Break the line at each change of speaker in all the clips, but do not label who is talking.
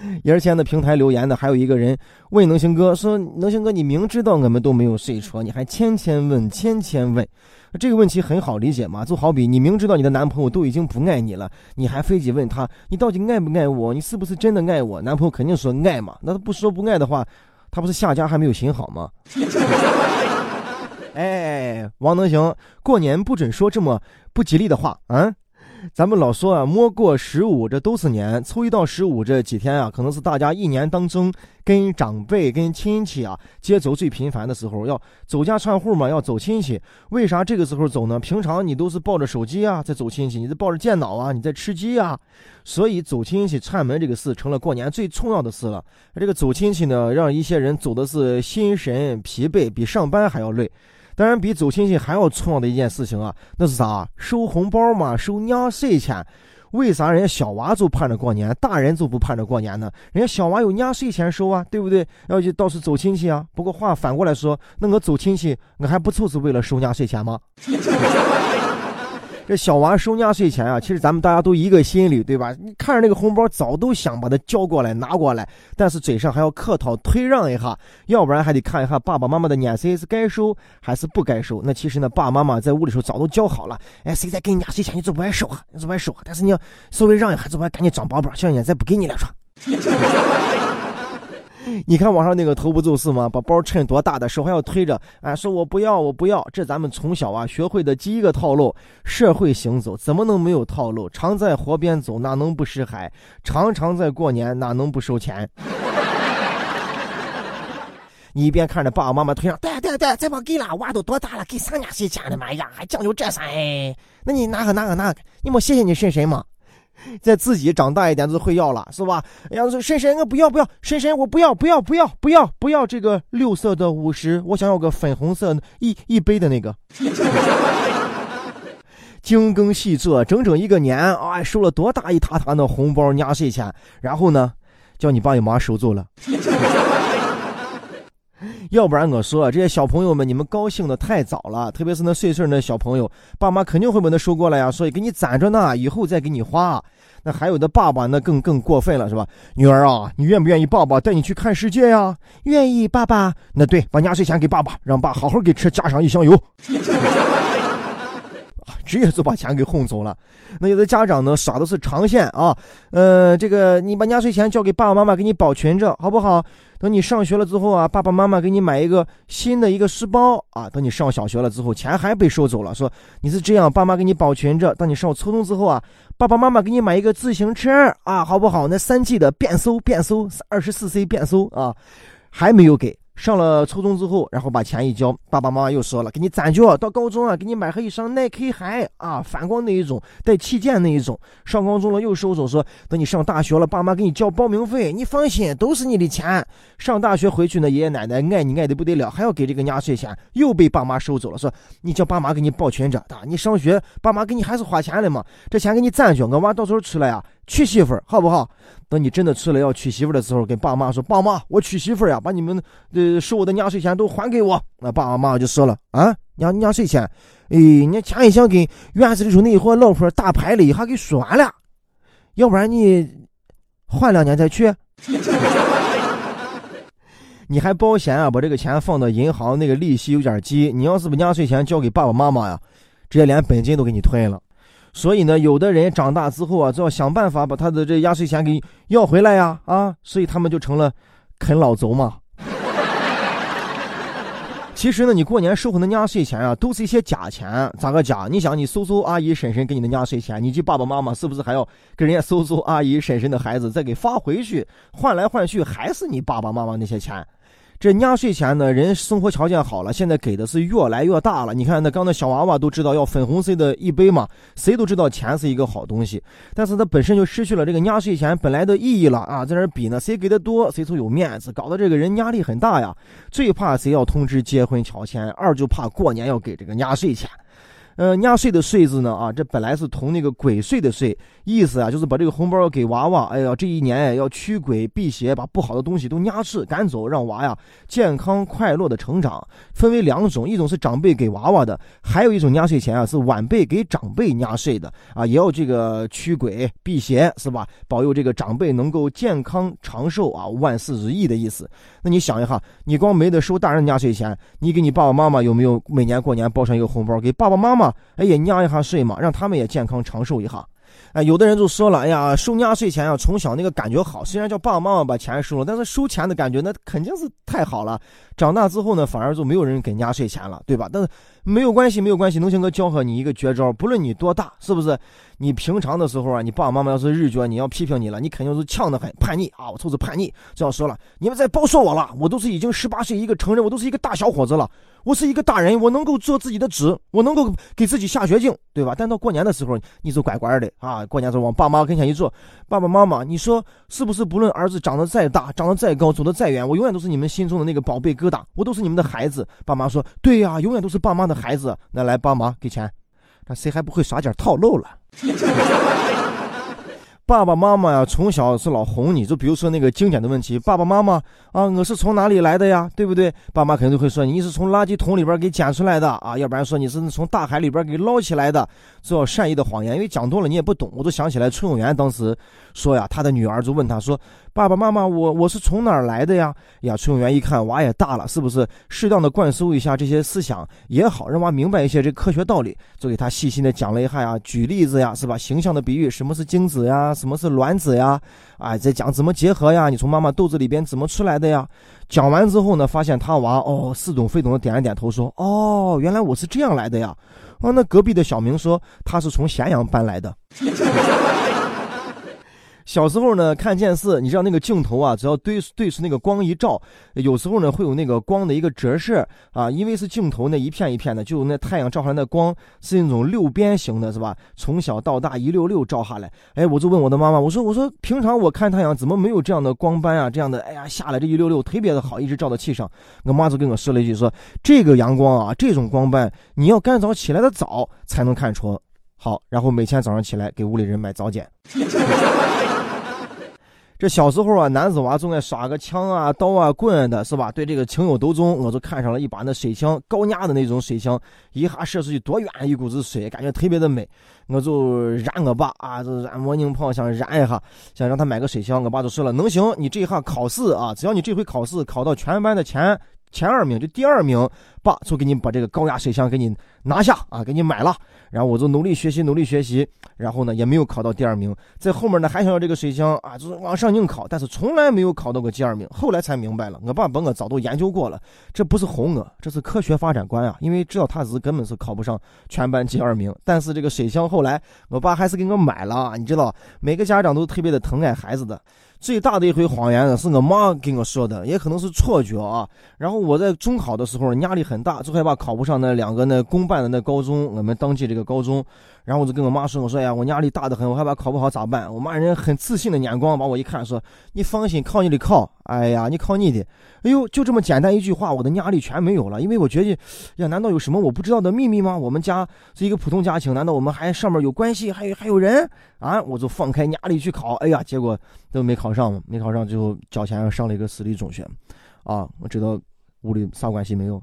眼前的平台留言的还有一个人问能行哥说：“能行哥，你明知道我们都没有睡着，你还天天问，天天问。”这个问题很好理解嘛，就好比你明知道你的男朋友都已经不爱你了，你还非得问他你到底爱不爱我？你是不是真的爱我？男朋友肯定说爱嘛，那他不说不爱的话，他不是下家还没有寻好吗？哎，王能行，过年不准说这么不吉利的话啊！咱们老说啊，摸过十五这都是年，初一到十五这几天啊，可能是大家一年当中跟长辈、跟亲戚啊接走最频繁的时候，要走家串户嘛，要走亲戚。为啥这个时候走呢？平常你都是抱着手机啊在走亲戚，你在抱着电脑啊，你在吃鸡啊，所以走亲戚串门这个事成了过年最重要的事了。这个走亲戚呢，让一些人走的是心神疲惫，比上班还要累。当然，比走亲戚还要重要的一件事情啊，那是啥？收红包嘛，收压岁钱。为啥人家小娃就盼着过年，大人就不盼着过年呢？人家小娃有压岁钱收啊，对不对？要去到处走亲戚啊。不过话反过来说，那我走亲戚，我还不就是为了收压岁钱吗？这小娃收压岁钱啊，其实咱们大家都一个心理，对吧？你看着那个红包，早都想把它交过来拿过来，但是嘴上还要客套推让一下，要不然还得看一下爸爸妈妈的眼色是该收还是不该收。那其实呢，爸爸妈妈在屋里时候早都教好了，哎，谁再给你压岁钱，你就不爱收啊，你就不爱收。但是你要稍微让一下，就爱赶紧装包包，小人再不给你了说。你看网上那个头不就是吗？把包趁多大的手还要推着，哎，说我不要，我不要。这咱们从小啊学会的第一个套路，社会行走怎么能没有套路？常在河边走，哪能不识海？常常在过年，哪能不收钱？你一边看着爸爸妈妈推上，对对对，再不给了，娃都多大了，给啥压岁钱的嘛哎呀？还讲究这啥？哎，那你拿个拿个拿个，你莫谢谢你婶婶吗？在自己长大一点就会要了，是吧？哎呀，婶婶，我不要不要，婶婶，我不要不要不要不要不要这个六色的五十，我想要个粉红色一一杯的那个。精耕细作整整一个年，哎，收了多大一沓沓的红包压岁钱，然后呢，叫你爸你妈收走了。要不然我说这些小朋友们，你们高兴的太早了，特别是那岁数那小朋友，爸妈肯定会把他收过来呀，所以给你攒着呢，以后再给你花。那还有的爸爸那更更过分了，是吧？女儿啊，你愿不愿意爸爸带你去看世界呀？愿意，爸爸。那对，把压岁钱给爸爸，让爸好好给车加上一箱油。直接就把钱给轰走了。那有的家长呢，耍的是长线啊，呃，这个你把压岁钱交给爸爸妈妈，给你保存着，好不好？等你上学了之后啊，爸爸妈妈给你买一个新的一个书包啊。等你上小学了之后，钱还被收走了，说你是这样，爸妈给你保存着。等你上初中之后啊，爸爸妈妈给你买一个自行车啊，好不好？那三 G 的变搜变搜，二十四 C 变搜啊，还没有给。上了初中之后，然后把钱一交，爸爸妈妈又说了，给你攒着，到高中啊，给你买上一双耐克鞋啊，反光那一种，带气垫那一种。上高中了又收走，说等你上大学了，爸妈给你交报名费，你放心，都是你的钱。上大学回去呢，爷爷奶奶爱你爱的不得了，还要给这个压岁钱，又被爸妈收走了，说你叫爸妈给你保存着，你上学爸妈给你还是花钱的嘛，这钱给你攒着，我娃到时候出来啊。娶媳妇儿好不好？等你真的出来要娶媳妇儿的时候，跟爸妈说：“爸妈，我娶媳妇儿呀，把你们呃收我的压岁钱都还给我。”那爸爸妈妈就说了：“啊，压压岁钱，哎，你前一想跟院子里头那伙老婆打牌了一下给输完了，要不然你缓两年再去。你还保险啊？把这个钱放到银行，那个利息有点低。你要是把压岁钱交给爸爸妈妈呀，直接连本金都给你退了。”所以呢，有的人长大之后啊，就要想办法把他的这压岁钱给要回来呀，啊，所以他们就成了啃老族嘛。其实呢，你过年收回的压岁钱啊，都是一些假钱。咋个假？你想，你叔叔阿姨婶婶给你的压岁钱，你这爸爸妈妈是不是还要跟人家叔叔阿姨婶婶的孩子再给发回去？换来换去还是你爸爸妈妈那些钱。这压岁钱呢，人生活条件好了，现在给的是越来越大了。你看，那刚才小娃娃都知道要粉红色的一杯嘛，谁都知道钱是一个好东西，但是它本身就失去了这个压岁钱本来的意义了啊！在这比呢，谁给的多，谁就有面子，搞得这个人压力很大呀。最怕谁要通知结婚乔迁，二就怕过年要给这个压岁钱。呃，压岁的岁字呢啊，这本来是同那个鬼祟的祟，意思啊就是把这个红包给娃娃，哎呀，这一年要驱鬼辟邪，把不好的东西都压制赶走，让娃呀健康快乐的成长。分为两种，一种是长辈给娃娃的，还有一种压岁钱啊是晚辈给长辈压岁的啊，也要这个驱鬼辟邪是吧？保佑这个长辈能够健康长寿啊，万事如意的意思。那你想一下，你光没得收大人压岁钱，你给你爸爸妈妈有没有每年过年包上一个红包给爸爸妈妈？哎也压一下税嘛，让他们也健康长寿一下。哎，有的人就说了，哎呀，收压岁钱啊，从小那个感觉好，虽然叫爸爸妈妈把钱收了，但是收钱的感觉那肯定是太好了。长大之后呢，反而就没有人给压岁钱了，对吧？但是没有关系，没有关系，能行哥教和你一个绝招，不论你多大，是不是？你平常的时候啊，你爸爸妈妈要是日觉你要批评你了，你肯定是呛得很，叛逆啊！我就是叛逆，这样说了，你们再别说我了，我都是已经十八岁一个成人，我都是一个大小伙子了，我是一个大人，我能够做自己的主，我能够给自己下决定，对吧？但到过年的时候，你就乖乖的啊，过年时候往爸妈跟前一坐，爸爸妈妈，你说是不是？不论儿子长得再大，长得再高，走得再远，我永远都是你们心中的那个宝贝疙瘩，我都是你们的孩子。爸妈说，对呀，永远都是爸妈那孩子。那来，帮忙给钱，那谁还不会耍点套路了？爸爸妈妈呀，从小是老哄你，就比如说那个经典的问题，爸爸妈妈啊，我是从哪里来的呀？对不对？爸妈肯定会说你是从垃圾桶里边给捡出来的啊，要不然说你是从大海里边给捞起来的，做善意的谎言，因为讲多了你也不懂。我都想起来崔永元当时说呀，他的女儿就问他说。爸爸妈妈，我我是从哪儿来的呀？呀，崔永元一看娃也大了，是不是适当的灌输一下这些思想也好，让娃明白一些这科学道理？就给他细心的讲了一下呀，举例子呀，是吧？形象的比喻，什么是精子呀？什么是卵子呀？啊，在讲怎么结合呀？你从妈妈肚子里边怎么出来的呀？讲完之后呢，发现他娃哦似懂非懂的点了点头，说哦，原来我是这样来的呀。哦，那隔壁的小明说他是从咸阳搬来的。小时候呢，看电视，你知道那个镜头啊，只要对对出那个光一照，有时候呢会有那个光的一个折射啊，因为是镜头那一片一片的，就那太阳照下来的光是那种六边形的，是吧？从小到大一溜溜照下来，哎，我就问我的妈妈，我说我说平常我看太阳怎么没有这样的光斑啊？这样的，哎呀，下来这一溜溜特别的好，一直照到气上。我妈就跟我说了一句，说这个阳光啊，这种光斑，你要干早起来的早才能看出好，然后每天早上起来给屋里人买早点。这小时候啊，男子娃总爱耍个枪啊、刀啊、棍的，是吧？对这个情有独钟，我就看上了一把那水枪，高压的那种水枪，一哈射出去多远一股子水，感觉特别的美。我就燃我爸啊，就燃模拧炮，想燃一下，想让他买个水枪。我爸就说了，能行，你这一下考试啊，只要你这回考试考到全班的前前二名，就第二名，爸就给你把这个高压水枪给你拿下啊，给你买了。然后我就努力学习，努力学习，然后呢也没有考到第二名，在后面呢还想要这个水枪啊，就是往上硬考，但是从来没有考到过第二名。后来才明白了，我爸把我早都研究过了，这不是哄我，这是科学发展观啊。因为知道他是根本是考不上全班第二名，但是这个水枪后来我爸还是给我买了。你知道，每个家长都特别的疼爱孩子的。最大的一回谎言呢，是我妈跟我说的，也可能是错觉啊。然后我在中考的时候压力很大，就害怕考不上那两个那公办的那高中，我们当地这个高中。然后我就跟我妈说：“我说呀，我压力大的很，我害怕考不好咋办？”我妈人很自信的眼光把我一看，说：“你放心，靠你的靠。哎呀，你考你的。哎呦，就这么简单一句话，我的压力全没有了。因为我觉得，呀，难道有什么我不知道的秘密吗？我们家是一个普通家庭，难道我们还上面有关系，还有还有人啊？我就放开压力去考。哎呀，结果都没考上，没考上，最后交钱上了一个私立中学。啊，我知道屋里啥关系没有。”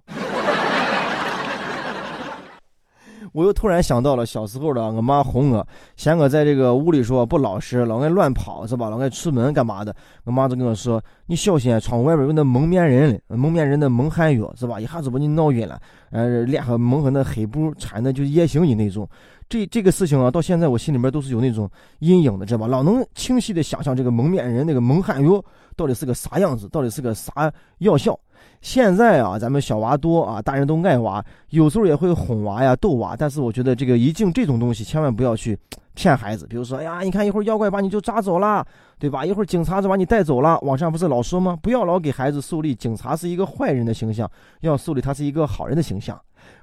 我又突然想到了小时候的我妈哄我，嫌我在这个屋里说不老实，老爱乱跑是吧？老爱出门干嘛的？我妈就跟我说：“你小心，窗外边有那蒙面人嘞，蒙面人的蒙汗药是吧？一下子把你闹晕了，呃，脸上蒙上那黑布，穿的就夜行衣那种。这这个事情啊，到现在我心里面都是有那种阴影的，知道吧？老能清晰的想象这个蒙面人那个蒙汗药到底是个啥样子，到底是个啥药效。”现在啊，咱们小娃多啊，大人都爱娃，有时候也会哄娃呀、逗娃。但是我觉得这个一境这种东西，千万不要去骗孩子。比如说，哎呀，你看一会儿妖怪把你就抓走了，对吧？一会儿警察就把你带走了。网上不是老说吗？不要老给孩子树立警察是一个坏人的形象，要树立他是一个好人的形象。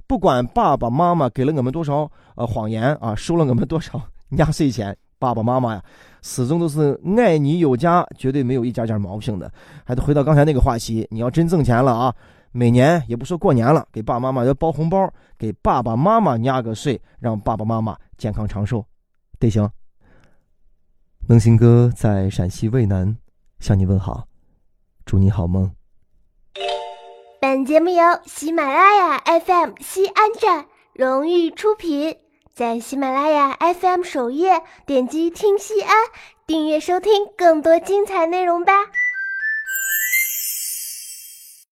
不管爸爸妈妈给了我们多少呃谎言啊，收了我们多少压岁钱。爸爸妈妈呀，始终都是爱你有加，绝对没有一点点毛病的。还得回到刚才那个话题，你要真挣钱了啊，每年也不说过年了，给爸爸妈妈要包红包，给爸爸妈妈压个岁，让爸爸妈妈健康长寿，得行。能行哥在陕西渭南向你问好，祝你好梦。
本节目由喜马拉雅 FM 西安站荣誉出品，在喜马拉雅 FM 首页点击听西安，订阅收听更多精彩内容吧。